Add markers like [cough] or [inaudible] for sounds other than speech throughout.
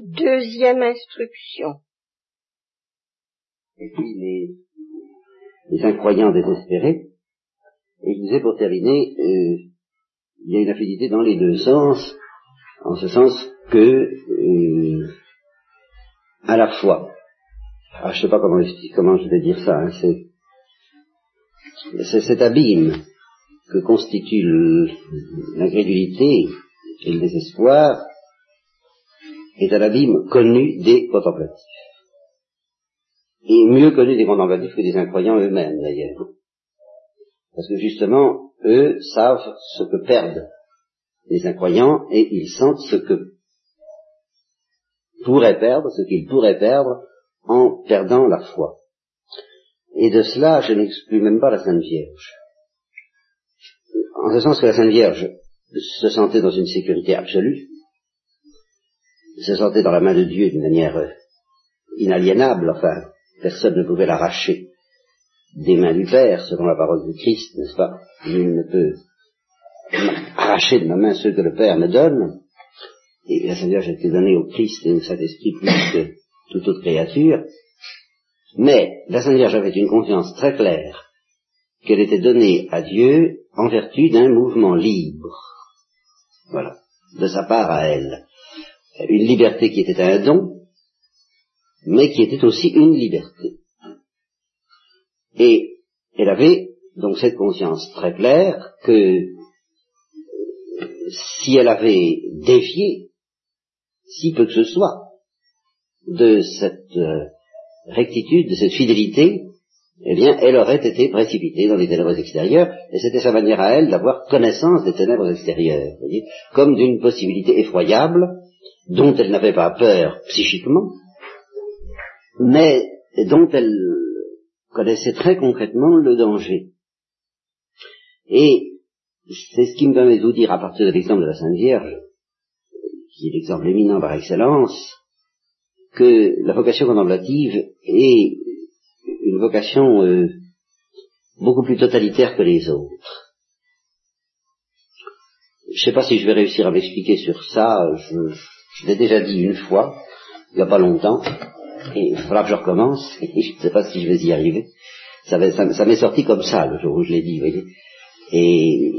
Deuxième instruction. Et puis les, les incroyants désespérés. Et je disais pour terminer, euh, il y a une affinité dans les deux sens, en ce sens que, euh, à la fois, ah, je ne sais pas comment, comment je vais dire ça, hein, c'est, c'est cet abîme que constitue l'incrédulité et le désespoir est un abîme connu des contemplatifs. Et mieux connu des contemplatifs que des incroyants eux-mêmes d'ailleurs. Parce que justement, eux savent ce que perdent les incroyants et ils sentent ce que pourraient perdre, ce qu'ils pourraient perdre en perdant la foi. Et de cela, je n'exclus même pas la Sainte Vierge. En ce sens que la Sainte Vierge se sentait dans une sécurité absolue, se sentait dans la main de Dieu d'une manière euh, inaliénable, enfin, personne ne pouvait l'arracher des mains du Père, selon la parole du Christ, n'est-ce pas? Nul ne peut arracher de ma main ceux que le Père me donne. Et la Sainte Vierge a été donnée au Christ et au Saint-Esprit plus que toute autre créature. Mais la Sainte Vierge avait une confiance très claire qu'elle était donnée à Dieu en vertu d'un mouvement libre. Voilà, de sa part à elle. Une liberté qui était un don, mais qui était aussi une liberté. Et elle avait donc cette conscience très claire que si elle avait défié, si peu que ce soit, de cette euh, rectitude, de cette fidélité, eh bien, elle aurait été précipitée dans les ténèbres extérieures, et c'était sa manière à elle d'avoir connaissance des ténèbres extérieures, voyez, comme d'une possibilité effroyable, dont elle n'avait pas peur psychiquement, mais dont elle connaissait très concrètement le danger. Et c'est ce qui me permet de vous dire, à partir de l'exemple de la Sainte Vierge, qui est l'exemple éminent par excellence, que la vocation contemplative est une vocation euh, beaucoup plus totalitaire que les autres. Je ne sais pas si je vais réussir à m'expliquer sur ça, je, je l'ai déjà dit une fois, il n'y a pas longtemps, et il faudra que je recommence, [laughs] et je ne sais pas si je vais y arriver. Ça, m'est sorti comme ça le jour où je l'ai dit, vous voyez. Et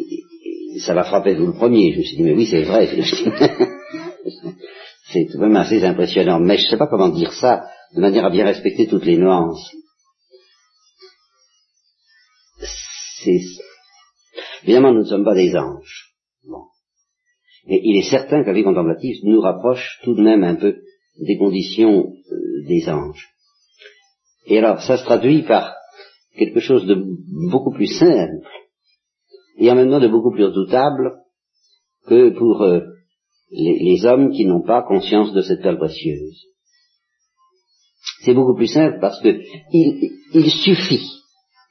ça m'a frappé vous le premier, je me suis dit, mais oui, c'est vrai. [laughs] c'est tout de même assez impressionnant. Mais je ne sais pas comment dire ça de manière à bien respecter toutes les nuances. Évidemment, nous ne sommes pas des anges. Bon. Mais il est certain que la vie contemplative nous rapproche tout de même un peu des conditions euh, des anges. Et alors, ça se traduit par quelque chose de beaucoup plus simple et en même temps de beaucoup plus redoutable que pour euh, les, hommes qui n'ont pas conscience de cette perle précieuse. C'est beaucoup plus simple parce que il, suffit,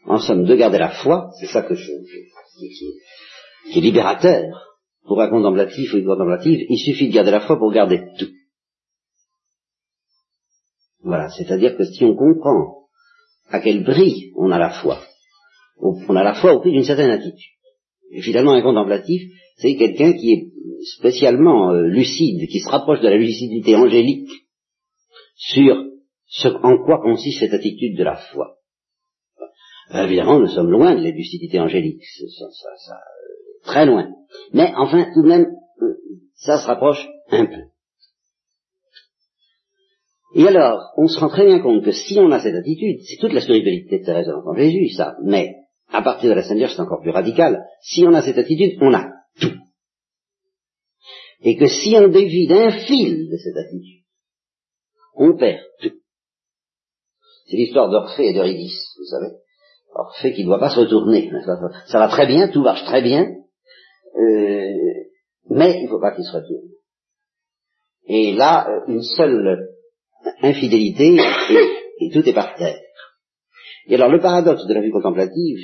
en somme, de garder la foi, c'est ça que je, qui, est libérateur pour un contemplatif ou une contemplative, il suffit de garder la foi pour garder tout. Voilà, c'est-à-dire que si on comprend à quel prix on a la foi, on a la foi au prix d'une certaine attitude. Et finalement, un contemplatif, c'est quelqu'un qui est spécialement euh, lucide, qui se rapproche de la lucidité angélique sur en quoi consiste cette attitude de la foi. évidemment, nous sommes loin de la lucidité angélique, très loin. Mais enfin, tout de même, euh, ça se rapproche un peu. Et alors, on se rend très bien compte que si on a cette attitude, c'est toute la spiritualité de Thérèse de Jésus, ça, mais à partir de la Sainte Vierge, c'est encore plus radical. Si on a cette attitude, on a tout. Et que si on dévie d'un fil de cette attitude, on perd tout. C'est l'histoire d'Orphée et d'Eurydice, vous savez. Orphée qui ne doit pas se retourner. Ça va très bien, tout marche très bien, euh, mais il ne faut pas qu'il se retourne. Et là, euh, une seule infidélité et tout est par terre. Et alors le paradoxe de la vie contemplative,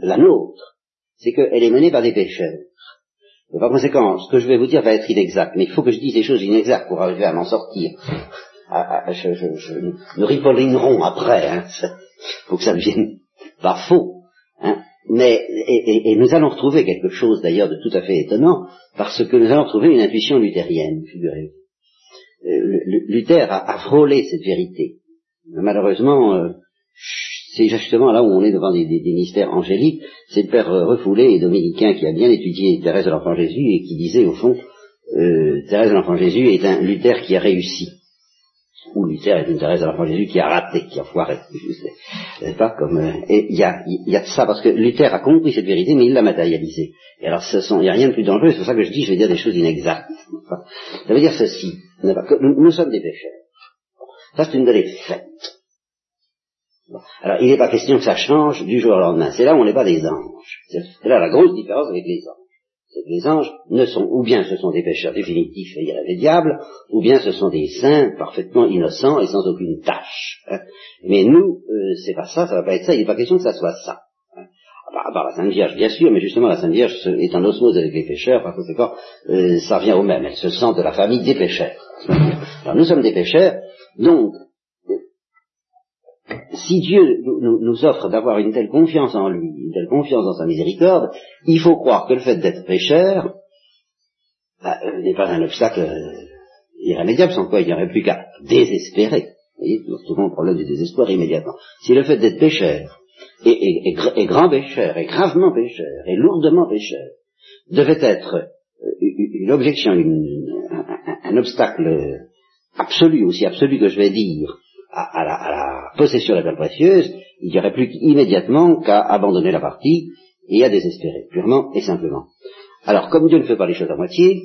la nôtre, c'est qu'elle est menée par des pécheurs. Et par conséquent, ce que je vais vous dire va être inexact, mais il faut que je dise des choses inexactes pour arriver à m'en sortir. Je, je, je, nous ripollinerons après, hein, [laughs] faut que ça devienne pas faux. Hein. Mais, et, et, nous allons retrouver quelque chose d'ailleurs de tout à fait étonnant, parce que nous allons retrouver une intuition luthérienne, figurez-vous. Luther a, frôlé cette vérité. Malheureusement, euh, c'est justement là où on est devant des, mystères angéliques, c'est le père refoulé et dominicain qui a bien étudié Thérèse de l'Enfant Jésus et qui disait au fond, euh, Thérèse de l'Enfant Jésus est un Luther qui a réussi. Ou Luther est une Thérèse de l'Enfant Jésus qui a raté, qui a foiré. Sais, pas comme. Euh, et il y a, y a ça parce que Luther a compris cette vérité, mais il l'a matérialisée. Et alors, il n'y a rien de plus dangereux. C'est pour ça que je dis, je vais dire des choses inexactes. Ça veut dire ceci. Nous, sommes des pécheurs. Ça, c'est une de les. Alors, il n'est pas question que ça change du jour au lendemain. C'est là où on n'est pas des anges. C'est là la grosse différence avec les anges. Les anges ne sont, ou bien ce sont des pécheurs définitifs et irrémédiables, ou bien ce sont des saints parfaitement innocents et sans aucune tâche. Hein. Mais nous, euh, c'est pas ça, ça va pas être ça, il n'est pas question que ça soit ça. Hein. À part, la Sainte Vierge, bien sûr, mais justement la Sainte Vierge est en osmose avec les pécheurs, par conséquent, euh, ça revient au même, elle se sent de la famille des pécheurs. Alors nous sommes des pécheurs, donc si Dieu nous, offre d'avoir une telle confiance en lui, une telle confiance dans sa miséricorde, il faut croire que le fait d'être pécheur bah, euh, n'est pas un obstacle euh, irrémédiable, sans quoi il n'y aurait plus qu'à désespérer. Vous voyez, nous retrouvons le problème du désespoir immédiatement. Si le fait d'être pécheur, et, grand pécheur, et gravement pécheur, et lourdement pécheur, devait être euh, une objection, un obstacle absolu, aussi absolu que je vais dire, à, la, possession de la perle précieuse, il n'y aurait plus immédiatement qu'à abandonner la partie et à désespérer, purement et simplement. Alors, comme Dieu ne fait pas les choses à moitié,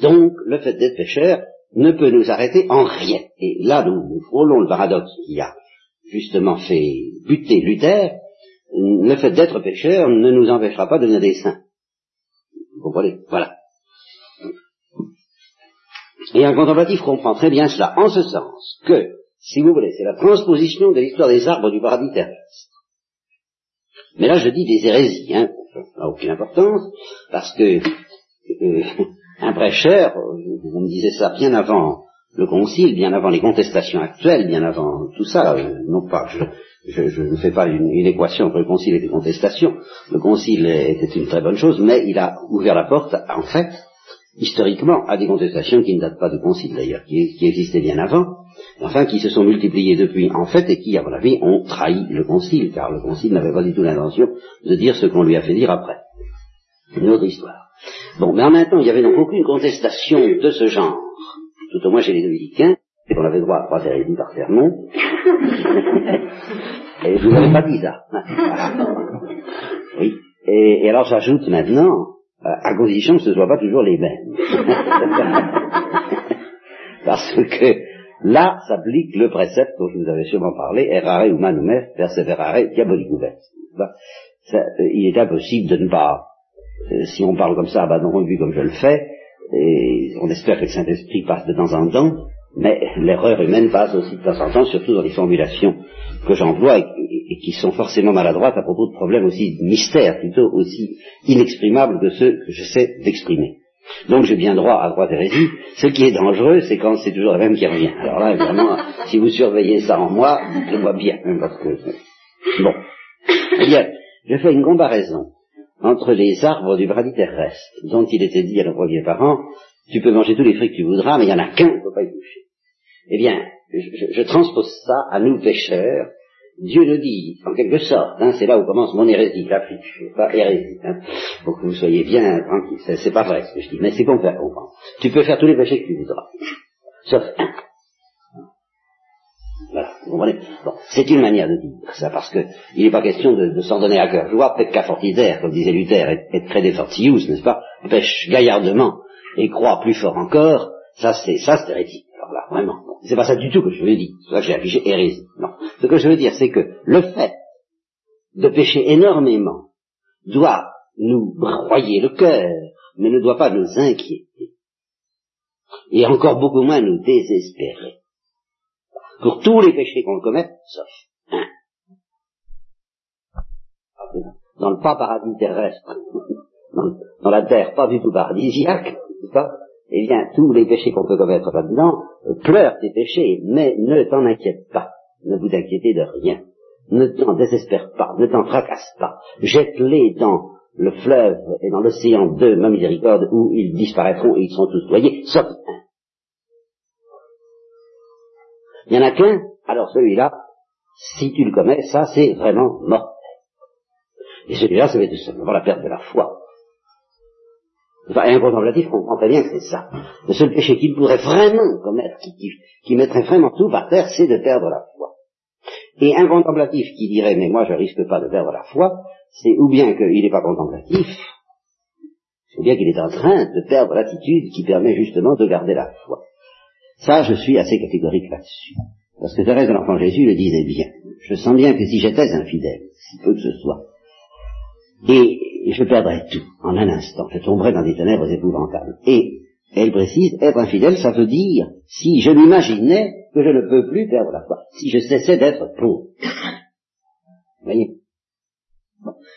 donc le fait d'être pécheur ne peut nous arrêter en rien. Et là, nous, nous frôlons le paradoxe qui a justement fait buter Luther. Le fait d'être pécheur ne nous empêchera pas de devenir des saints. Vous comprenez? Voilà. Et un contemplatif comprend très bien cela, en ce sens que si vous voulez, c'est la transposition de l'histoire des arbres du paradis terrestre. Mais là, je dis des hérésies, hein, ça n'a aucune importance, parce que euh, [laughs] un prêcheur, vous me disiez ça bien avant le concile, bien avant les contestations actuelles, bien avant tout ça, euh, non pas, je, ne fais pas une, équation entre le concile et les contestations, le concile était une très bonne chose, mais il a ouvert la porte, en fait, historiquement, à des contestations qui ne datent pas du concile d'ailleurs, qui existaient bien avant, enfin qui se sont multipliés depuis en fait et qui, à mon avis, ont trahi le concile, car le concile n'avait pas du tout l'intention de dire ce qu'on lui a fait dire après. Une autre histoire. Bon, mais en même temps, il n'y avait donc aucune contestation de ce genre, tout au moins chez les dominicains, et qu'on avait droit à trois hérésies par sermon. [laughs] et je vous avais pas dit ça. oui. Et, et alors j'ajoute maintenant, euh, à condition que ce ne soient pas toujours les mêmes. [laughs] Parce que Là s'applique le précepte dont je vous avais sûrement parlé, errare humanum est, perseverare diabolicum est. Euh, il est impossible de ne pas, euh, si on parle comme ça, bah non vu comme je le fais, et on espère que le Saint-Esprit passe de temps en temps, mais l'erreur humaine passe aussi de temps en temps, surtout dans les formulations que j'emploie et, et, qui sont forcément maladroites à propos de problèmes aussi mystères, plutôt aussi inexprimables que ceux que j'essaie d'exprimer. Donc j'ai bien droit à droite hérésie. Ce qui est dangereux, c'est quand c'est toujours la même qui revient. Alors là, évidemment, [laughs] si vous surveillez ça en moi, dites-le moi bien, hein, parce que... Bon. Eh bien, je fais une comparaison entre les arbres du paradis terrestre, dont il était dit à nos premiers parents, tu peux manger tous les fruits que tu voudras, mais il y en a qu'un, il ne faut pas y toucher. Eh bien, je, je transpose ça à nous pécheurs, Dieu nous dit, en quelque sorte, hein, c'est là où commence mon hérésie, la pas hérésie, hein, pour que vous soyez bien tranquille, c'est pas vrai ce que je dis, mais c'est qu'on fait comprendre. Tu peux faire tous les péchés que tu voudras, sauf un. Voilà, vous comprenez? Bon, C'est une manière de dire ça, parce que il n'est pas question de, s'en donner à cœur. Joie, qu'à fortidaire, comme disait Luther, et, et très fortius, n'est-ce pas? Pêche gaillardement et croit plus fort encore, ça c'est ça c'est hérétique. Vraiment. C'est pas ça du tout que je veux dire. C'est ça que j'ai affiché hérésie. Non. Ce que je veux dire, c'est que le fait de pécher énormément doit nous broyer le cœur, mais ne doit pas nous inquiéter. Et encore beaucoup moins nous désespérer. Pour tous les péchés qu'on commet, sauf un. Dans le pas paradis terrestre, [laughs] dans, la terre pas du tout paradisiaque, pas? Eh bien, tous les péchés qu'on peut commettre là-dedans, euh, pleurent tes péchés, mais ne t'en inquiète pas, ne vous inquiétez de rien, ne t'en désespère pas, ne t'en fracasse pas, jette-les dans le fleuve et dans l'océan de ma miséricorde où ils disparaîtront et ils sont tous noyés, sauf un. Il n'y en a qu'un, alors celui-là, si tu le commets, ça c'est vraiment mort. Et celui-là, ça être tout simplement la perte de la foi. Enfin, un contemplatif comprend très bien que c'est ça. Le seul péché qu'il pourrait vraiment commettre, qui, mettrait vraiment tout par terre, c'est de perdre la foi. Et un contemplatif qui dirait, mais moi je risque pas de perdre la foi, c'est ou bien qu'il n'est pas contemplatif, ou bien qu'il est en train de perdre l'attitude qui permet justement de garder la foi. Ça, je suis assez catégorique là-dessus. Parce que Thérèse de l'Enfant Jésus le disait bien. Je sens bien que si j'étais infidèle, si peu que ce soit, et je perdrais tout en un instant, je tomberais dans des ténèbres épouvantables. Et elle précise, être infidèle, ça veut dire si je m'imaginais que je ne peux plus perdre la foi, si je cessais d'être pauvre. Vous voyez?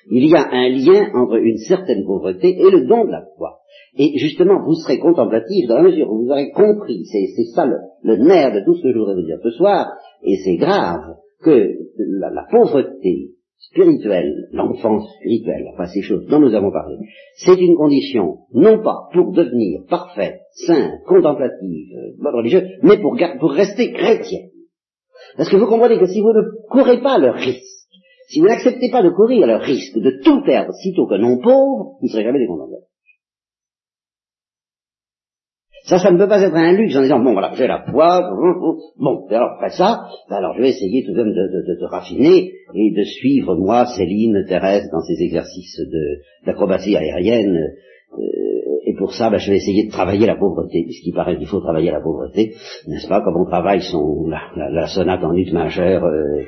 Il y a un lien entre une certaine pauvreté et le don de la foi. Et justement, vous serez contemplatif dans la mesure où vous aurez compris, c'est ça le, nerf de tout ce que je voudrais vous dire ce soir, et c'est grave que la pauvreté spirituelle, l'enfance spirituelle, enfin ces choses dont nous avons parlé, c'est une condition, non pas pour devenir parfait, saint, contemplative, euh, religieuse, mais pour, pour rester chrétien. Parce que vous comprenez que si vous ne courez pas le risque, si vous n'acceptez pas de courir le risque de tout perdre sitôt que non pauvre, vous ne serez jamais des contemplatifs. Ça, ça ne peut pas être un luxe en disant, bon, voilà, j'ai la foi, bon, et alors après ça, ben alors je vais essayer tout de même de, de, raffiner et de suivre, moi, Céline, Thérèse, dans ces exercices d'acrobatie aérienne, et pour ça, ben, je vais essayer de travailler la pauvreté, puisqu'il paraît qu'il faut travailler la pauvreté, n'est-ce pas, comme on travaille son, la, sonate en ut majeur euh,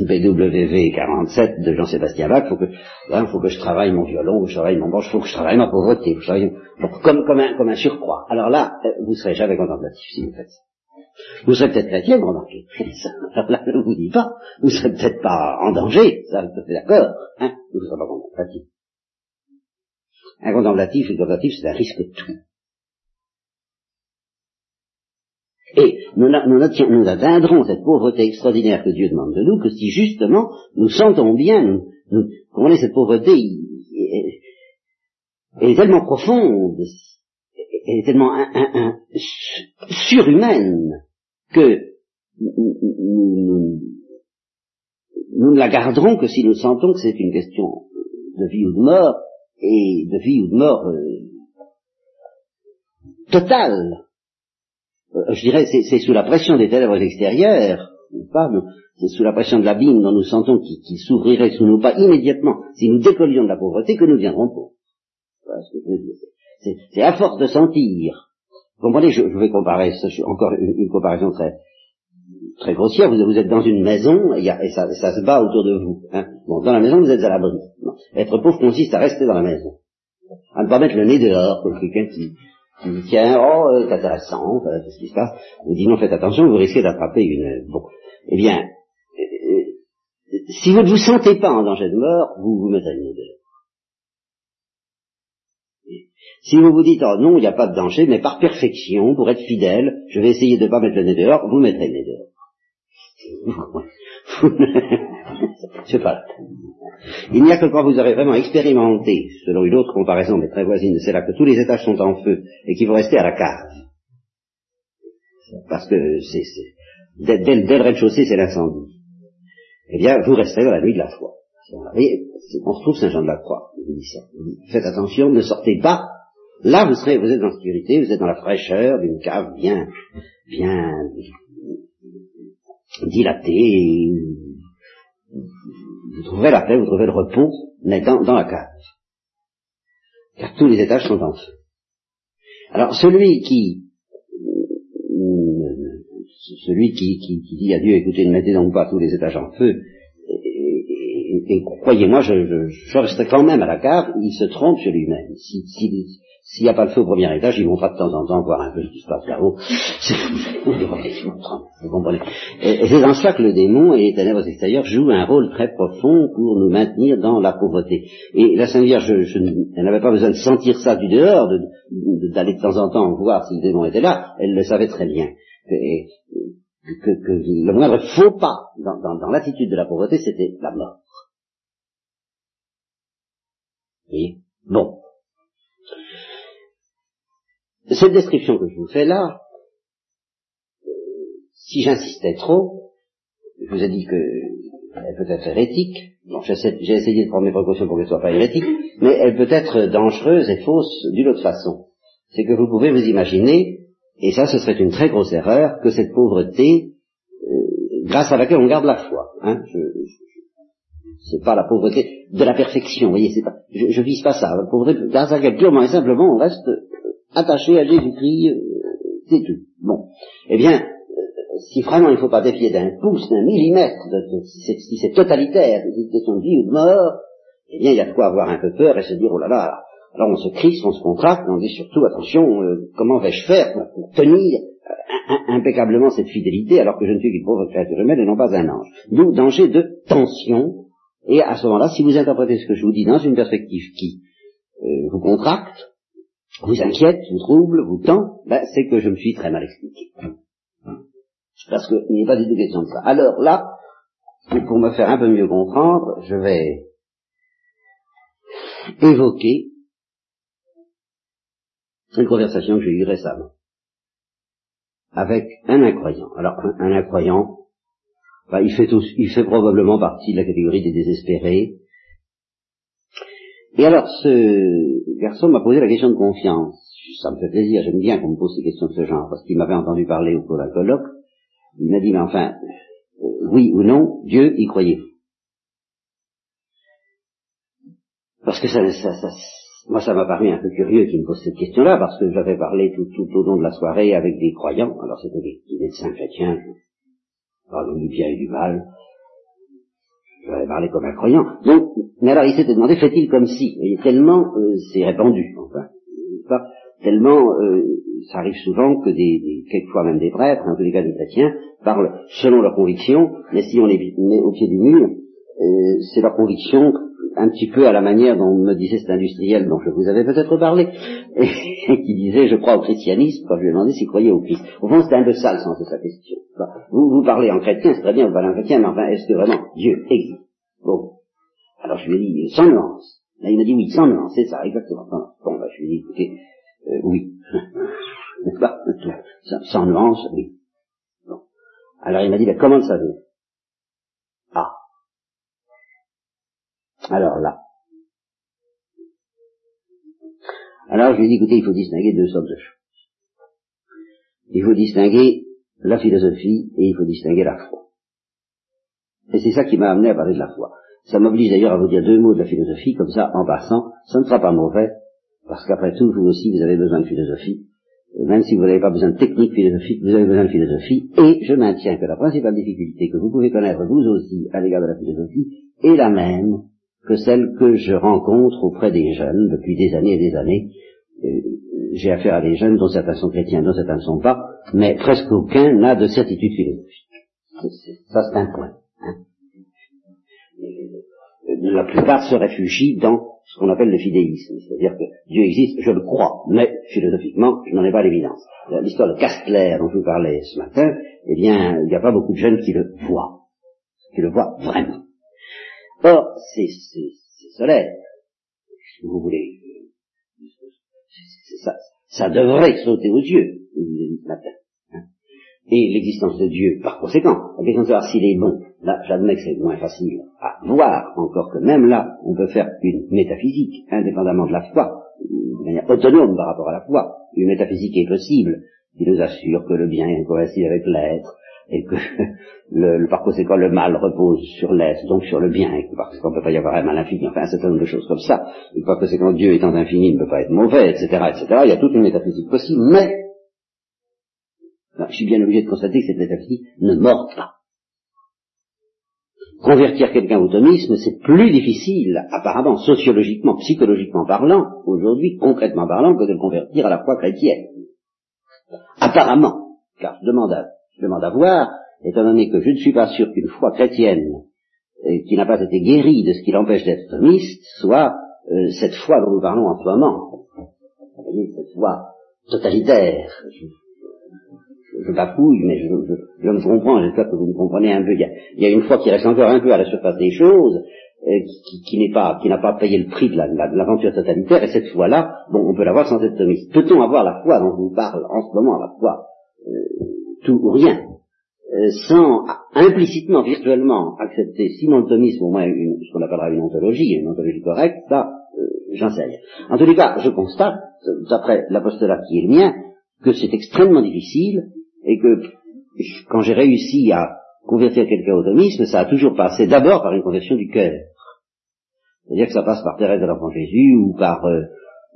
[laughs] BWV 47 de Jean-Sébastien Bach, faut que, il faut que je travaille mon violon, que je travaille mon il faut que je travaille ma pauvreté, comme, comme, un, comme un surcroît. Alors là, euh, vous serez jamais contemplatif si vous faites ça. Vous serez peut-être chrétien, vous remarquez. [laughs] Alors là, je ne vous dis pas, vous serez peut-être pas en danger, ça, je suis d'accord, hein, vous ne serez pas contemplatif. Un contemplatif, un contemplatif, c'est un risque tout. Et nous, nous, atteindrons cette pauvreté extraordinaire que Dieu demande de nous que si justement nous sentons bien, nous, nous cette pauvreté elle est tellement profonde, elle est tellement surhumaine que nous, nous, ne la garderons que si nous sentons que c'est une question de vie ou de mort, et de vie ou de mort euh, totale. Euh, je dirais, c'est sous la pression des ténèbres extérieures, pas, c'est sous la pression de l'abîme dont nous sentons qu'il s'ouvrirait sous nous pas immédiatement, si nous décollions de la pauvreté, que nous viendrons pauvres. C'est à force de sentir. Vous comprenez, je, vais comparer, encore une, comparaison très, très grossière. Vous, êtes dans une maison et, ça, se bat autour de vous. Hein. Bon, dans la maison, vous êtes à l'abri. Être pauvre consiste à rester dans la maison. À ne pas mettre le nez dehors, comme quelqu'un qui, qui dit, tiens, oh, euh, c'est intéressant, quest ce qui se passe. Vous dites, non, faites attention, vous risquez d'attraper une... Bon, eh bien, si vous ne vous sentez pas en danger de mort, vous vous mettez le nez dehors. Si vous vous dites, oh non, il n'y a pas de danger, mais par perfection, pour être fidèle, je vais essayer de ne pas mettre le nez dehors, vous mettrez le nez dehors. [laughs] C'est pas Il n'y a que quand vous aurez vraiment expérimenté, selon une autre comparaison, mais très voisine, c'est là que tous les étages sont en feu et qu'il vous rester à la cave. Parce que c'est, dès, le rez-de-chaussée, c'est l'incendie. Eh bien, vous resterez dans la nuit de la foi. on retrouve Saint Jean de la Croix. Faites attention, ne sortez pas Là, vous serez, vous êtes dans la sécurité, vous êtes dans la fraîcheur d'une cave bien, bien dilatée. Vous trouverez la paix, vous trouverez le repos, mais dans, la cave. Car tous les étages sont en feu. Alors, celui qui, celui qui, qui, dit à Dieu, écoutez, ne mettez donc pas tous les étages en feu, et, croyez-moi, je, je, resterai quand même à la cave, il se trompe sur lui-même. S'il n'y a pas le feu au premier étage, il montera de temps en temps voir un peu ce qui se passe là-haut. Et, c'est dans cela que le démon et les ténèbres extérieures jouent un rôle très profond pour nous maintenir dans la pauvreté. Et la Sainte Vierge, je, elle n'avait pas besoin de sentir ça du dehors, d'aller de, temps en temps voir si le démon était là. Elle le savait très bien. Que, que, le moindre faux pas dans, dans, dans l'attitude de la pauvreté, c'était la mort. Voyez? Bon. Cette description que je vous fais là, si si j'insistais trop, je vous ai dit qu'elle peut être hérétique, j'ai essayé de prendre mes précautions pour qu'elle ne soit pas hérétique, mais elle peut être dangereuse et fausse d'une autre façon. C'est que vous pouvez vous imaginer, et ça ce serait une très grosse erreur, que cette pauvreté, euh, grâce à laquelle on garde la foi, hein, je, c'est pas la pauvreté de la perfection, vous voyez, c'est pas, je, je vise pas ça, la pauvreté, grâce à laquelle purement et simplement on reste attaché à Jésus-Christ, euh, c'est tout. Bon. Eh bien, euh, si vraiment il ne faut pas défier d'un pouce, d'un millimètre, si c'est totalitaire, si c'est une question de vie ou de mort, eh bien il y a de quoi avoir un peu peur et se dire, oh là là, alors on se crispe, on se contracte, on dit surtout, attention, euh, comment vais-je faire pour, tenir impeccablement cette fidélité alors que je ne suis qu'une pauvre créature humaine et non pas un ange? D'où danger de tension, et à ce moment-là, si vous interprétez ce que je vous dis dans une perspective qui vous contracte, vous inquiète, vous trouble, vous tend, ben, c'est que je me suis très mal expliqué. Parce qu'il n'est pas du tout question de ça. Alors là, pour me faire un peu mieux comprendre, je vais évoquer une conversation que j'ai eue récemment avec un incroyant. Alors, un, incroyant, ben, il, fait il fait probablement partie de la catégorie des désespérés. Et alors, ce, garçon m'a posé la question de confiance. Ça me fait plaisir, j'aime bien qu'on me pose des questions de ce genre, parce qu'il m'avait entendu parler au cours d'un colloque. Il m'a dit, mais enfin, euh, oui ou non, Dieu y croyait. Parce que ça, moi, ça m'a paru un peu curieux qu'il me pose cette question-là, parce que j'avais parlé tout, au long de la soirée avec des croyants. Alors, c'était des, médecins chrétiens, parlons du bien et du mal, j'avais parlé comme un croyant. Donc, mais alors il s'était demandé, fait-il comme si? Et tellement euh, c'est répandu, enfin, tellement euh, ça arrive souvent que des, des, quelquefois même des prêtres, en tous les cas des chrétiens, parlent selon leur conviction, mais si on les met au pied du mur, euh, c'est leur conviction un petit peu à la manière dont me disait cet industriel dont je vous avais peut-être parlé, [laughs] et, qui disait je crois au christianisme quand je lui ai demandé s'il croyait au Christ. Au fond, c'était un peu ça le sens de sa question. Vous, vous parlez en chrétien, c'est très bien, vous parlez en chrétien, mais enfin, est-ce que vraiment Dieu existe? Bon. Alors je lui ai dit, sans nuance. Là, il m'a dit oui, sans nuance, c'est ça, exactement. Bon, bah, je lui ai dit, écoutez, euh, oui. [laughs] sans, nuance, oui. Bon. Alors il m'a dit, bah, comment le savez Alors là. Alors je lui ai dit, écoutez, il faut distinguer deux sortes de choses. Il faut distinguer la philosophie et il faut distinguer la foi. Et c'est ça qui m'a amené à parler de la foi. Ça m'oblige d'ailleurs à vous dire deux mots de la philosophie, comme ça, en passant, ça ne sera pas mauvais, parce qu'après tout, vous aussi, vous avez besoin de philosophie. Même si vous n'avez pas besoin de technique philosophique, vous avez besoin de philosophie. Et je maintiens que la principale difficulté que vous pouvez connaître vous aussi à l'égard de la philosophie est la même que celle que je rencontre auprès des jeunes depuis des années et des années. Euh, j'ai affaire à des jeunes dont certains sont chrétiens, dont certains ne sont pas, mais presque aucun n'a de certitude philosophique. Ça, c'est un point. Hein. La plupart se réfugient dans ce qu'on appelle le fidéisme, c'est-à-dire que Dieu existe, je le crois, mais philosophiquement, je n'en ai pas l'évidence. L'histoire de Castler dont je vous parlais ce matin, eh bien, il n'y a pas beaucoup de jeunes qui le voient, qui le voient vraiment. Or, c'est solaire, si vous voulez. Ça, ça devrait sauter aux yeux ce matin. Hein. Et l'existence de Dieu, par conséquent, la question de savoir s'il est bon, là, j'admets que c'est moins facile à voir, encore que même là, on peut faire une métaphysique, indépendamment de la foi, de manière autonome par rapport à la foi. Une métaphysique est possible, qui nous assure que le bien coïncide avec l'être, et que [laughs] le, par conséquent le mal repose sur l'être, donc sur le bien, et que par conséquent ne peut pas y avoir un mal infini, enfin un certain nombre de choses comme ça, et que par conséquent Dieu étant infini ne peut pas être mauvais, etc., etc., il y a toute une métaphysique possible, mais je suis bien obligé de constater que cette métaphysique ne mord pas. Convertir quelqu'un au thomisme, c'est plus difficile, apparemment, sociologiquement, psychologiquement parlant, aujourd'hui, concrètement parlant, que de le convertir à la foi chrétienne. Apparemment, car je demande à je demande à voir, étant donné que je ne suis pas sûr qu'une foi chrétienne euh, qui n'a pas été guérie de ce qui l'empêche d'être thomiste soit euh, cette foi dont nous parlons en ce moment. Cette foi totalitaire. Je, bafouille, mais je, je, me comprends, j'espère que vous me comprenez un peu. Il y, a, une foi qui reste encore un peu à la surface des choses, euh, qui, qui n'est pas, qui n'a pas payé le prix de l'aventure totalitaire, et cette foi-là, bon, on peut l'avoir sans être thomiste. Peut-on avoir la foi dont je vous parle en ce moment, la foi tout ou rien. euh, sans implicitement, virtuellement accepter, sinon le thomisme, au moins une, ce qu'on appellera une ontologie, une ontologie correcte, ça, euh, j'en sais. En tous les cas, je constate, d'après l'apostolat qui est le mien, que c'est extrêmement difficile et que quand j'ai réussi à convertir quelqu'un au thomisme, ça a toujours passé d'abord par une conversion du cœur. C'est-à-dire que ça passe par Thérèse de l'Enfant Jésus ou par euh,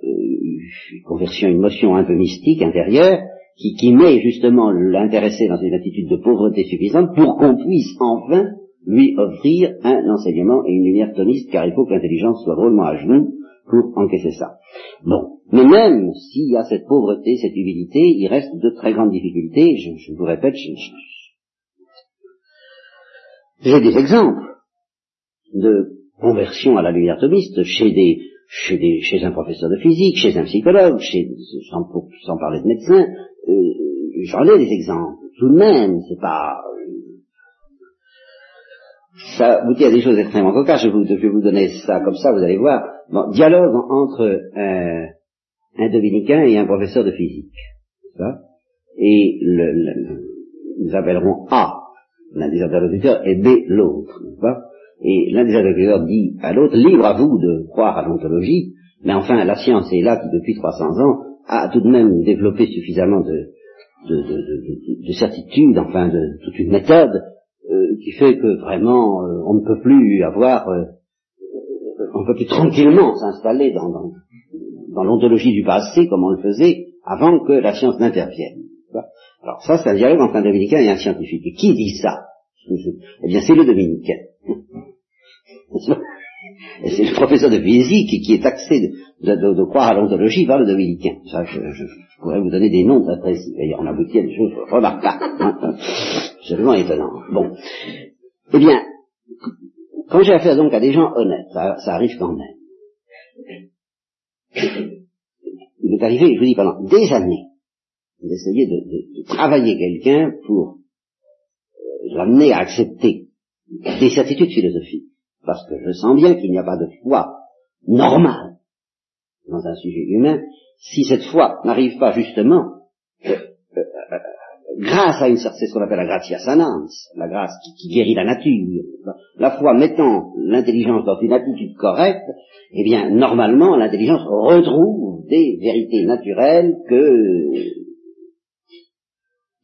une conversion, une motion un peu mystique intérieure, qui, qui met justement l'intéressé dans une attitude de pauvreté suffisante pour qu'on puisse enfin lui offrir un enseignement et une lumière thomiste, car il faut que l'intelligence soit drôlement à genoux pour encaisser ça. Bon, mais même s'il y a cette pauvreté, cette humilité, il reste de très grandes difficultés. Je, vous répète, j'ai des exemples de conversion à la lumière thomiste chez des, chez, des, chez un professeur de physique, chez un psychologue, chez, sans, sans parler de médecin, j'en ai des exemples. Tout de même, c'est pas... Ça vous dit à des choses extrêmement cocasses, je, vais vous donner ça comme ça, vous allez voir. Bon, dialogue entre un, un dominicain et un professeur de physique. Ça et le, le, nous appellerons A, l'un des interlocuteurs, et B, l'autre. Et l'un des interlocuteurs dit à l'autre, libre à vous de croire à l'ontologie, mais enfin la science est là depuis 300 ans a tout de même développé suffisamment de, de, de, de certitude, enfin de toute une méthode euh, qui fait que vraiment euh, on ne peut plus avoir, euh, on ne peut plus tranquillement s'installer dans, dans, dans l'ontologie du passé comme on le faisait avant que la science n'intervienne. Alors ça, c'est un dialogue entre un dominicain et un scientifique. Et qui dit ça? Eh bien, c'est le dominicain. [laughs] C'est le professeur de physique qui est taxé de, croire à l'ontologie par le dominicain. Ça, je, pourrais vous donner des noms très précis. D'ailleurs, on aboutit à des choses remarquables. Hein. Absolument étonnant. Bon. Eh bien, quand j'ai affaire donc à des gens honnêtes, ça, arrive quand même. Il est arrivé, je vous dis, pendant des années, d'essayer de, travailler quelqu'un pour euh, l'amener à accepter des certitudes philosophiques parce que je sens bien qu'il n'y a pas de foi normale dans un sujet humain, si cette foi n'arrive pas justement euh, euh, euh, grâce à une certaine, c'est ce qu'on appelle la gratia sanans, la grâce qui, guérit la nature, la foi mettant l'intelligence dans une attitude correcte, eh bien, normalement, l'intelligence retrouve des vérités naturelles que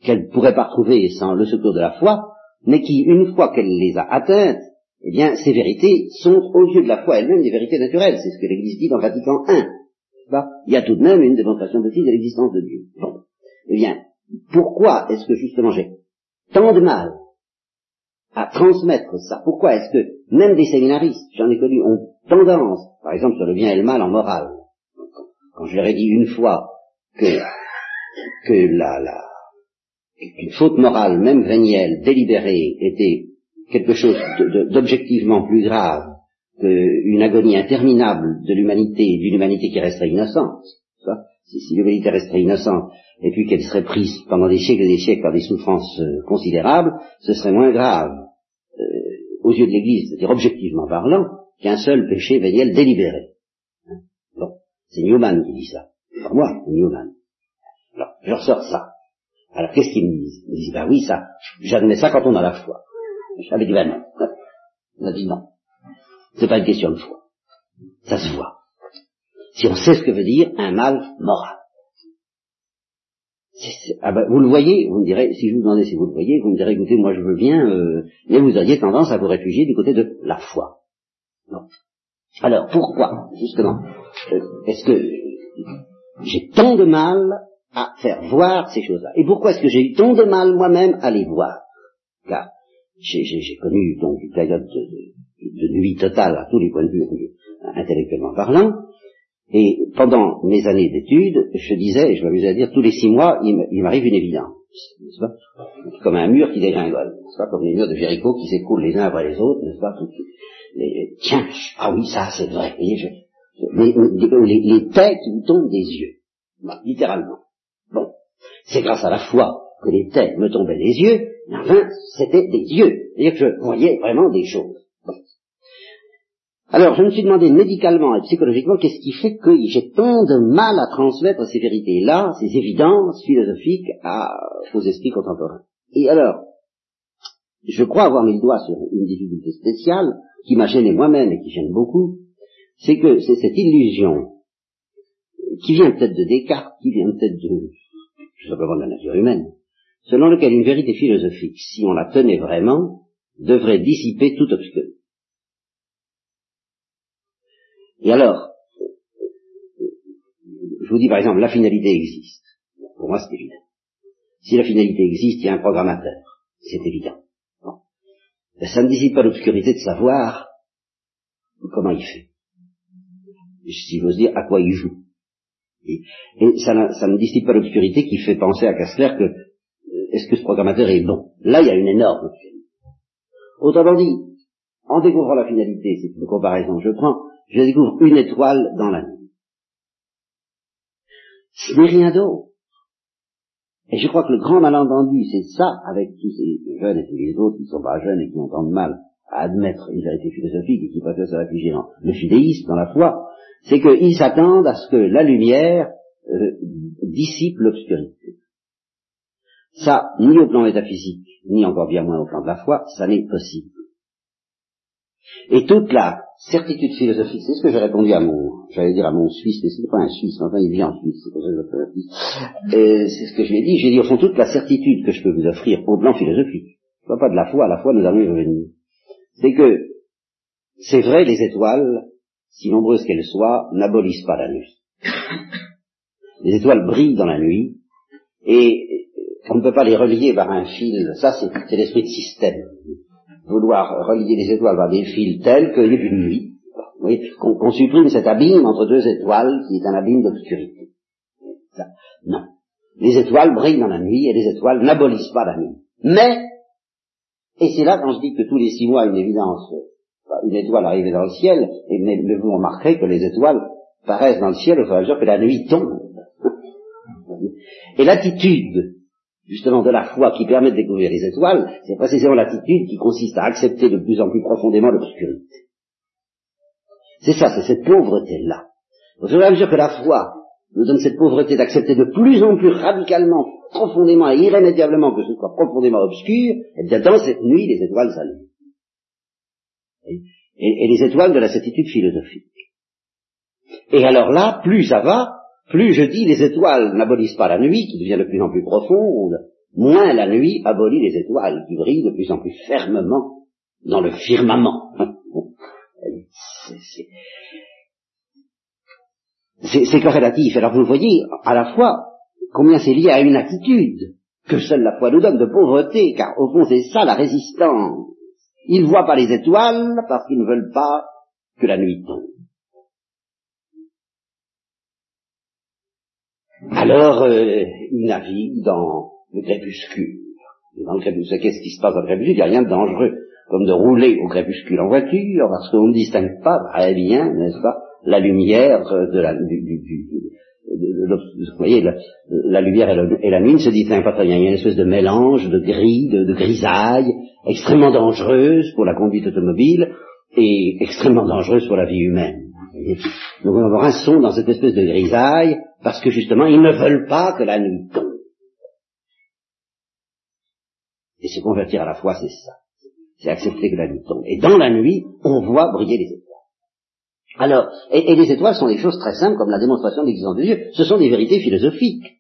qu'elle ne pourrait pas trouver sans le secours de la foi, mais qui, une fois qu'elle les a atteintes, eh bien, ces vérités sont, aux yeux de la foi elle-même, des vérités naturelles. C'est ce que l'Église dit dans Vatican I. Il y a tout de même une démonstration de de l'existence de Dieu. Bon. Eh bien, pourquoi est-ce que justement j'ai tant de mal à transmettre ça? Pourquoi est-ce que même des séminaristes, j'en ai connu, ont tendance, par exemple sur le bien et le mal en morale, quand je leur ai dit une fois que, que la, la, qu'une faute morale, même vénielle, délibérée, était quelque chose d'objectivement plus grave qu'une agonie interminable de l'humanité, d'une humanité qui resterait innocente. si, l'humanité resterait innocente et puis qu'elle serait prise pendant des siècles et des siècles par des souffrances euh, considérables, ce serait moins grave euh, aux yeux de l'Église, c'est-à-dire objectivement parlant, qu'un seul péché véniel délibéré. Hein bon, c'est Newman qui dit ça. Pas moi, Newman. Alors, je ressors ça. Alors, qu'est-ce qu'ils me disent Ils disent, bah oui, ça, j'admets ça quand on a la foi. J'avais dit, ben non. On a dit non. C'est pas une question de foi. Ça se voit. Si on sait ce que veut dire un mal moral. ah ben, vous le voyez, vous me direz, si je vous demandais si vous le voyez, vous me direz, écoutez, moi je veux bien, euh, mais vous auriez tendance à vous réfugier du côté de la foi. Alors, pourquoi, justement, euh, est-ce que j'ai tant de mal à faire voir ces choses-là? Et pourquoi est-ce que j'ai eu tant de mal moi-même à les voir? Car j'ai connu donc une période de, nuit totale à tous les points de vue intellectuellement parlant, et pendant mes années d'études, je disais, je m'amusais à dire, tous les six mois, il m'arrive une évidence, n'est-ce pas? Comme un mur qui dégringole, n'est-ce pas? Comme les murs de Jéricho qui s'écoulent les uns après les autres, n'est-ce pas? Tiens, ah oui, ça c'est vrai, les, les, les têtes me tombent des yeux, bah, littéralement. Bon, c'est grâce à la foi que les têtes me tombaient des yeux, enfin, c'était des yeux. C'est-à-dire que je voyais vraiment des choses. Alors, je me suis demandé médicalement et psychologiquement qu'est-ce qui fait que j'ai tant de mal à transmettre ces vérités-là, ces évidences philosophiques à, aux esprits contemporains? Et alors, je crois avoir mis le doigt sur une difficulté spéciale qui m'a gêné moi-même et qui gêne beaucoup, c'est que c'est cette illusion qui vient peut-être de Descartes, qui vient peut-être de, tout simplement de la nature humaine, selon laquelle une vérité philosophique, si on la tenait vraiment, devrait dissiper toute obscurité. Et alors, je vous dis par exemple, la finalité existe. Pour moi, c'est évident. Si la finalité existe, il y a un programmateur. C'est évident. Ça ne dissipe pas l'obscurité de savoir comment il fait. Si j'ose dire, à quoi il joue. Et, ça, ne dissipe pas l'obscurité qui fait penser à Kastler que est-ce que ce programmateur est bon? Là, il y a une énorme obscurité. Autrement dit, en découvrant la finalité, c'est une comparaison que je prends, je découvre une étoile dans la nuit. Ce n'est rien d'autre. Et je crois que le grand malentendu, c'est ça, avec tous ces jeunes et tous les autres qui ne sont pas jeunes et qui entendent mal à admettre une vérité philosophique et qui préfèrent se réfugier dans le fidéisme, dans la foi, c'est qu'ils s'attendent à ce que la lumière euh, dissipe l'obscurité. Ça, ni au plan métaphysique, ni encore bien moins au plan de la foi, ça n'est possible. Et toute la certitude philosophique, c'est ce que j'ai répondu à mon, j'allais dire à mon Suisse, mais c'est pas un Suisse, enfin il vit en Suisse, c'est pour ça que je C'est ce que je lui ai dit, j'ai dit au fond toute la certitude que je peux vous offrir au plan philosophique, pas, pas de la foi, la foi nous allons y revenir, c'est que c'est vrai les étoiles, si nombreuses qu'elles soient, n'abolissent pas la nuit. Les étoiles brillent dans la nuit, et on ne peut pas les relier par un fil, ça c'est l'esprit de système vouloir relier les étoiles par des fils tels qu'il n'y ait de nuit. qu'on supprime cet abîme entre deux étoiles qui est un abîme d'obscurité. Non. Les étoiles brillent dans la nuit et les étoiles n'abolissent pas la nuit. Mais, et c'est là quand je dis que tous les six mois, une évidence, une étoile arrive dans le ciel, et mais, vous remarquerez que les étoiles paraissent dans le ciel au fur et à mesure que la nuit tombe. Et l'attitude justement de la foi qui permet de découvrir les étoiles, c'est précisément l'attitude qui consiste à accepter de plus en plus profondément l'obscurité. C'est ça, c'est cette pauvreté-là. Au fur et à mesure que la foi nous donne cette pauvreté d'accepter de plus en plus radicalement, profondément et irrémédiablement que ce soit profondément obscur, et eh bien dans cette nuit, les étoiles s'allument. Et, et, les étoiles de la certitude philosophique. Et alors là, plus ça va, plus je dis les étoiles n'abolissent pas la nuit, qui devient de plus en plus profonde, moins la nuit abolit les étoiles, qui brillent de plus en plus fermement dans le firmament. [laughs] C'est corrélatif. Alors vous voyez à la fois combien c'est lié à une attitude que seule la foi nous donne de pauvreté, car au fond c'est ça la résistance. Ils ne voient pas les étoiles parce qu'ils ne veulent pas que la nuit tombe. Alors, euh, il navigue dans le crépuscule. Dans le crépuscule, qu'est-ce qui se passe dans le crépuscule? Il n'y a rien de dangereux, comme de rouler au crépuscule en voiture, parce qu'on ne distingue pas très bien, n'est-ce pas, la lumière de la, du, du, du vous voyez, la, lumière et, la nuit ne se distinguent pas très bien. Il y a une espèce de mélange de gris, de, grisaille, extrêmement dangereuse pour la conduite automobile et extrêmement dangereuse pour la vie humaine. Avoir un son dans cette espèce de grisaille, parce que justement, ils ne veulent pas que la nuit tombe. Et se convertir à la foi, c'est ça. C'est accepter que la nuit tombe. Et dans la nuit, on voit briller les étoiles. Alors, et, les étoiles sont des choses très simples, comme la démonstration de l'existence de Dieu. Ce sont des vérités philosophiques.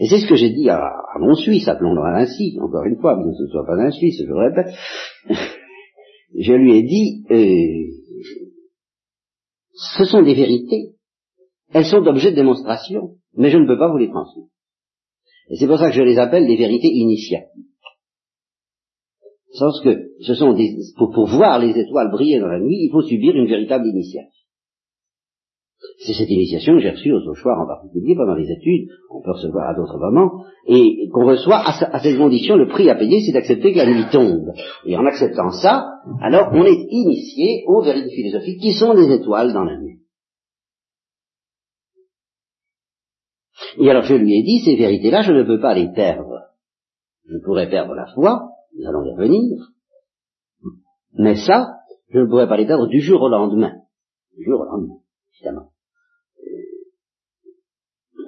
Et c'est ce que j'ai dit à, mon Suisse, appelons-le ainsi, encore une fois, que ce ne soit pas un Suisse, je le répète. [laughs] je lui ai dit, euh, ce sont des vérités elles sont d'objet de démonstration, mais je ne peux pas vous les transmettre. Et c'est pour ça que je les appelle des vérités initiatiques. Sens que ce sont des, pour, voir les étoiles briller dans la nuit, il faut subir une véritable initiation. C'est cette initiation que j'ai reçue au Sauchoir en particulier pendant les études, on peut recevoir à d'autres moments, et qu'on reçoit à, à cette condition, le prix à payer, c'est d'accepter que la nuit tombe. Et en acceptant ça, alors on est initié aux vérités philosophiques qui sont les étoiles dans la nuit. Et alors je lui ai dit, ces vérités-là, je ne peux pas les perdre. Je pourrais perdre la foi, nous allons y revenir, mais ça, je ne pourrais pas les perdre du jour au lendemain. Du jour au lendemain, évidemment.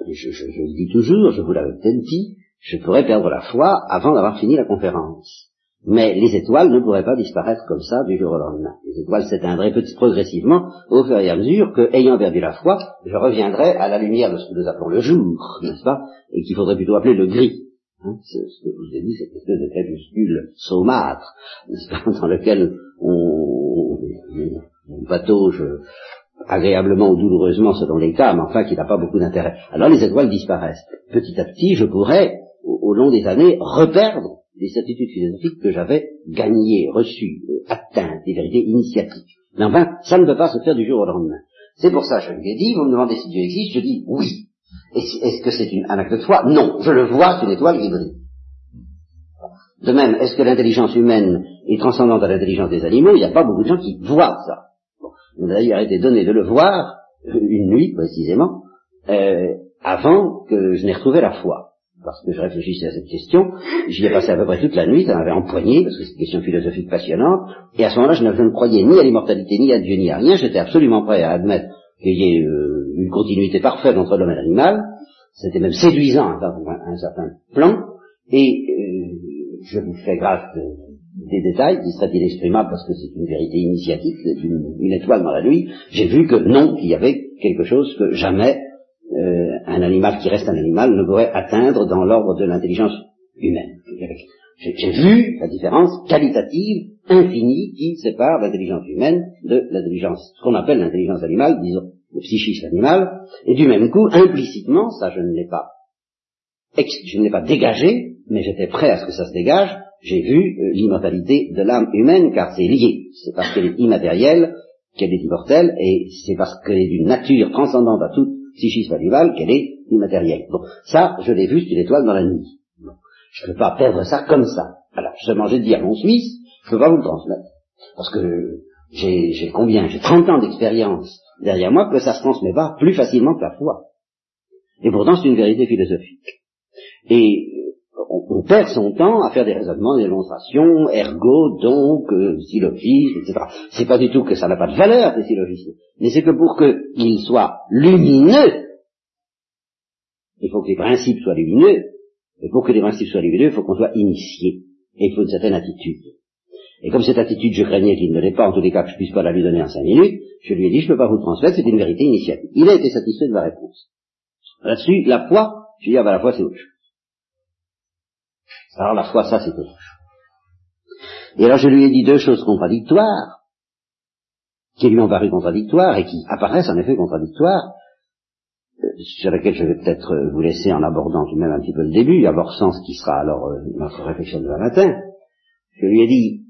Je, je, je le dis toujours, je vous l'avais peut-être dit, je pourrais perdre la foi avant d'avoir fini la conférence. Mais les étoiles ne pourraient pas disparaître comme ça du jour au lendemain. Les étoiles s'éteindraient progressivement au fur et à mesure que, ayant perdu la foi, je reviendrai à la lumière de ce que nous appelons le jour, n'est-ce pas, et qu'il faudrait plutôt appeler le gris. Hein, ce que je vous ai dit, cette espèce de crépuscule saumâtre, [laughs] dans lequel on, on patauge agréablement ou douloureusement selon les cas, mais enfin qui n'a pas beaucoup d'intérêt. Alors les étoiles disparaissent. Petit à petit, je pourrais, au, long des années, reperdre des certitudes philosophiques que j'avais gagnées, reçues, euh, atteintes, des vérités initiatiques. Mais enfin, ça ne peut pas se faire du jour au lendemain. C'est pour ça, je lui ai dit, vous me demandez si Dieu existe, je dis oui. Est-ce que c'est un acte de foi? Non, je le vois, c'est une étoile qui brille. De même, est-ce que l'intelligence humaine est transcendante à l'intelligence des animaux? Il n'y a pas beaucoup de gens qui voient ça. Il m'a d'ailleurs été donné de le voir, une nuit précisément, euh, avant que je n'ai retrouvé la foi. Parce que je réfléchissais à cette question, j'y ai passé à peu près toute la nuit, ça m'avait empoigné, parce que c'est une question philosophique passionnante, et à ce moment-là, je ne, croyais ni à l'immortalité, ni à Dieu, ni à rien, j'étais absolument prêt à admettre qu'il y ait euh, une continuité parfaite entre l'homme et l'animal, c'était même séduisant à un, certain plan, et euh, je vous fais grâce de, des détails qui seraient inexprimables parce que c'est une vérité initiatique, c'est une, étoile dans la nuit, j'ai vu que non, qu'il y avait quelque chose que jamais un animal qui reste un animal ne pourrait atteindre dans l'ordre de l'intelligence humaine. J'ai vu la différence qualitative infinie qui sépare l'intelligence humaine de l'intelligence, ce qu'on appelle l'intelligence animale, disons, le psychisme animal, et du même coup, implicitement, ça je ne l'ai pas, je ne l'ai pas dégagé, mais j'étais prêt à ce que ça se dégage, j'ai vu euh, l'immortalité de l'âme humaine, car c'est lié. C'est parce qu'elle est immatérielle qu'elle est immortelle, et c'est parce qu'elle est d'une nature transcendante à tout psychisme animal qu'elle est immatérielle. Bon, ça, je l'ai vu, c'est une étoile dans la nuit. Je ne peux pas perdre ça comme ça. Alors, seulement j'ai dit à mon Suisse, je ne peux pas vous le transmettre. Parce que j'ai combien J'ai 30 ans d'expérience derrière moi que ça se transmet pas plus facilement que la foi. Et pourtant, c'est une vérité philosophique. Et on, perd son temps à faire des raisonnements, des démonstrations, ergo, donc, euh, etc. C'est pas du tout que ça n'a pas de valeur, ces syllogismes, mais c'est que pour qu'ils soient lumineux, il faut que les principes soient lumineux, et pour que les principes soient lumineux, il faut qu'on soit initié, et il faut une certaine attitude. Et comme cette attitude, je craignais qu'il ne l'ait pas, en tous les cas que je puisse pas la lui donner en cinq minutes, je lui ai dit, je ne peux pas vous transmettre, c'est une vérité initiatique. Il a été satisfait de ma réponse. Là-dessus, la foi, je lui ai dit, la foi c'est autre chose. Alors la foi, ça c'est autre chose. Et alors je lui ai dit deux choses contradictoires, qui lui ont paru contradictoires et qui apparaissent en effet contradictoires, euh, sur lesquelles je vais peut-être euh, vous laisser en abordant tout de même un petit peu le début, avoir sens qui sera alors euh, notre réflexion de la matin. Je lui ai dit,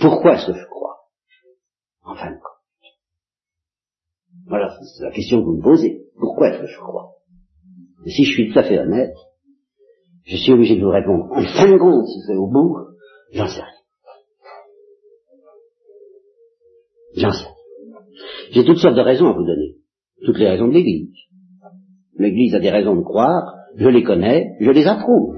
pourquoi est-ce que je crois En fin de compte? Voilà, c'est la question que vous me posez. Pourquoi est-ce que je crois? Et si je suis tout à fait honnête, je suis obligé de vous répondre. En fin de compte, si c'est au bout, j'en sais rien. J'en sais. J'ai toutes sortes de raisons à vous donner. Toutes les raisons de l'Église. L'Église a des raisons de croire, je les connais, je les approuve.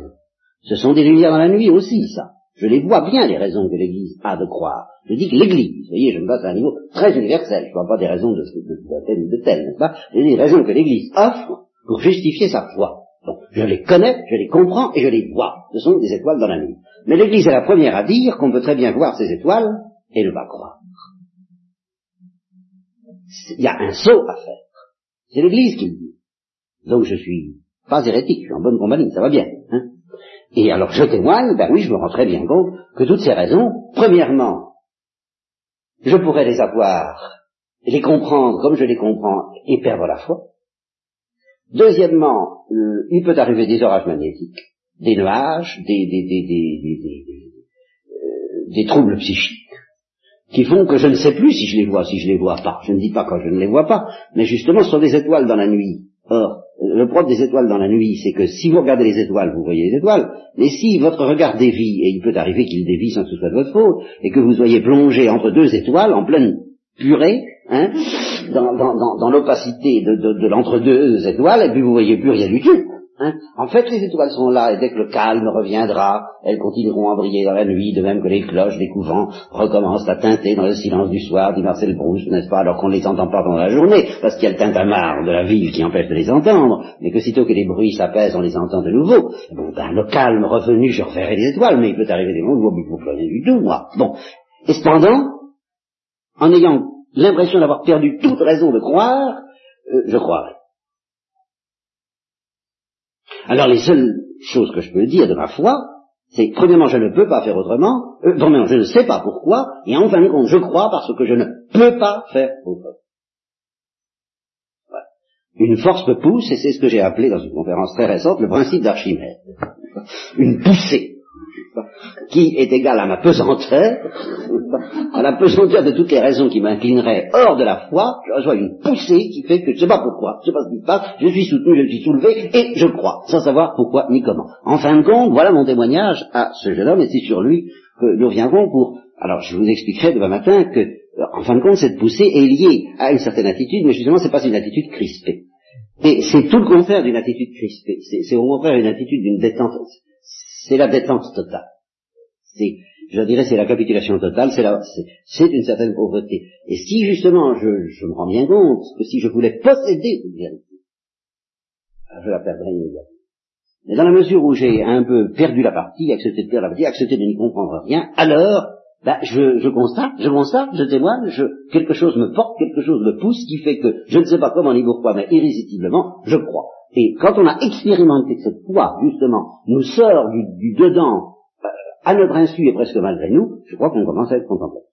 Ce sont des lumières dans la nuit aussi, ça. Je les vois bien, les raisons que l'Église a de croire. Je dis que l'Église, vous voyez, je me base à un niveau très universel, je ne vois pas des raisons de, de, de, ou de telle, n'est-ce pas? Dis des raisons que l'Église offre pour justifier sa foi je les connais, je les comprends et je les vois. Ce sont des étoiles dans la nuit. Mais l'Église est la première à dire qu'on peut très bien voir ces étoiles et ne pas croire. Il y a un saut à faire. C'est l'Église qui le dit. Donc je suis pas hérétique, je suis en bonne compagnie, ça va bien. Hein et alors je témoigne, ben oui, je me rends très bien compte que toutes ces raisons, premièrement, je pourrais les avoir, les comprendre comme je les comprends et perdre la foi. Deuxièmement, euh, il peut arriver des orages magnétiques, des nuages, euh, des, troubles psychiques, qui font que je ne sais plus si je les vois, si je les vois pas. Je ne dis pas quand je ne les vois pas, mais justement ce sont des étoiles dans la nuit. Or, le propre des étoiles dans la nuit, c'est que si vous regardez les étoiles, vous voyez les étoiles, mais si votre regard dévie, et il peut arriver qu'il dévie sans que ce soit de votre faute, et que vous soyez plongé entre deux étoiles en pleine purée, hein, dans, l'opacité de, de, de l'entre-deux étoiles, et puis vous voyez plus rien du tout. Hein en fait, les étoiles sont là, et dès que le calme reviendra, elles continueront à briller dans la nuit, de même que les cloches des couvents recommencent à teinter dans le silence du soir, dit Marcel Proust, n'est-ce pas, alors qu'on ne les entend pas pendant la journée, parce qu'il y a le tintamarre de la ville qui empêche de les entendre, mais que sitôt que les bruits s'apaisent, on les entend de nouveau. Bon, ben, le calme revenu, je reverrai les étoiles, mais il peut arriver des moments où je ne vois plus du tout, moi. Bon. Et cependant, en ayant l'impression d'avoir perdu toute raison de croire, euh, je croirai. Alors les seules choses que je peux dire de ma foi, c'est premièrement je ne peux pas faire autrement, euh, premièrement je ne sais pas pourquoi, et en fin de compte je crois parce que je ne peux pas faire autrement. Une force me pousse, et c'est ce que j'ai appelé dans une conférence très récente le principe d'Archimède. Une poussée qui est égale à ma pesanteur, [laughs] à la pesanteur de toutes les raisons qui m'inclineraient hors de la foi, je reçois une poussée qui fait que je ne sais pas pourquoi, je ne sais pas ce qui se passe, je suis soutenu, je suis soulevé, et je crois, sans savoir pourquoi ni comment. En fin de compte, voilà mon témoignage à ce jeune homme, et c'est sur lui que nous reviendrons pour... Alors je vous expliquerai demain matin que, en fin de compte, cette poussée est liée à une certaine attitude, mais justement, ce n'est pas une attitude crispée. Et c'est tout le contraire d'une attitude crispée. C'est au contraire une attitude d'une détente c'est la détente totale. Je dirais, c'est la capitulation totale, c'est, une certaine pauvreté. Et si justement, je, je, me rends bien compte que si je voulais posséder cette vérité, je la perdrais immédiatement. Mais dans la mesure où j'ai un peu perdu la partie, accepté de perdre la partie, accepté de n'y comprendre rien, alors, ben, je, je, constate, je constate, je témoigne, je, quelque chose me porte, quelque chose me pousse, qui fait que je ne sais pas comment ni pourquoi, mais irrésistiblement, je crois. Et quand on a expérimenté que cette foi, justement, nous sort du, dedans, euh, à notre insu et presque malgré nous, je crois qu'on commence à être contemplatif.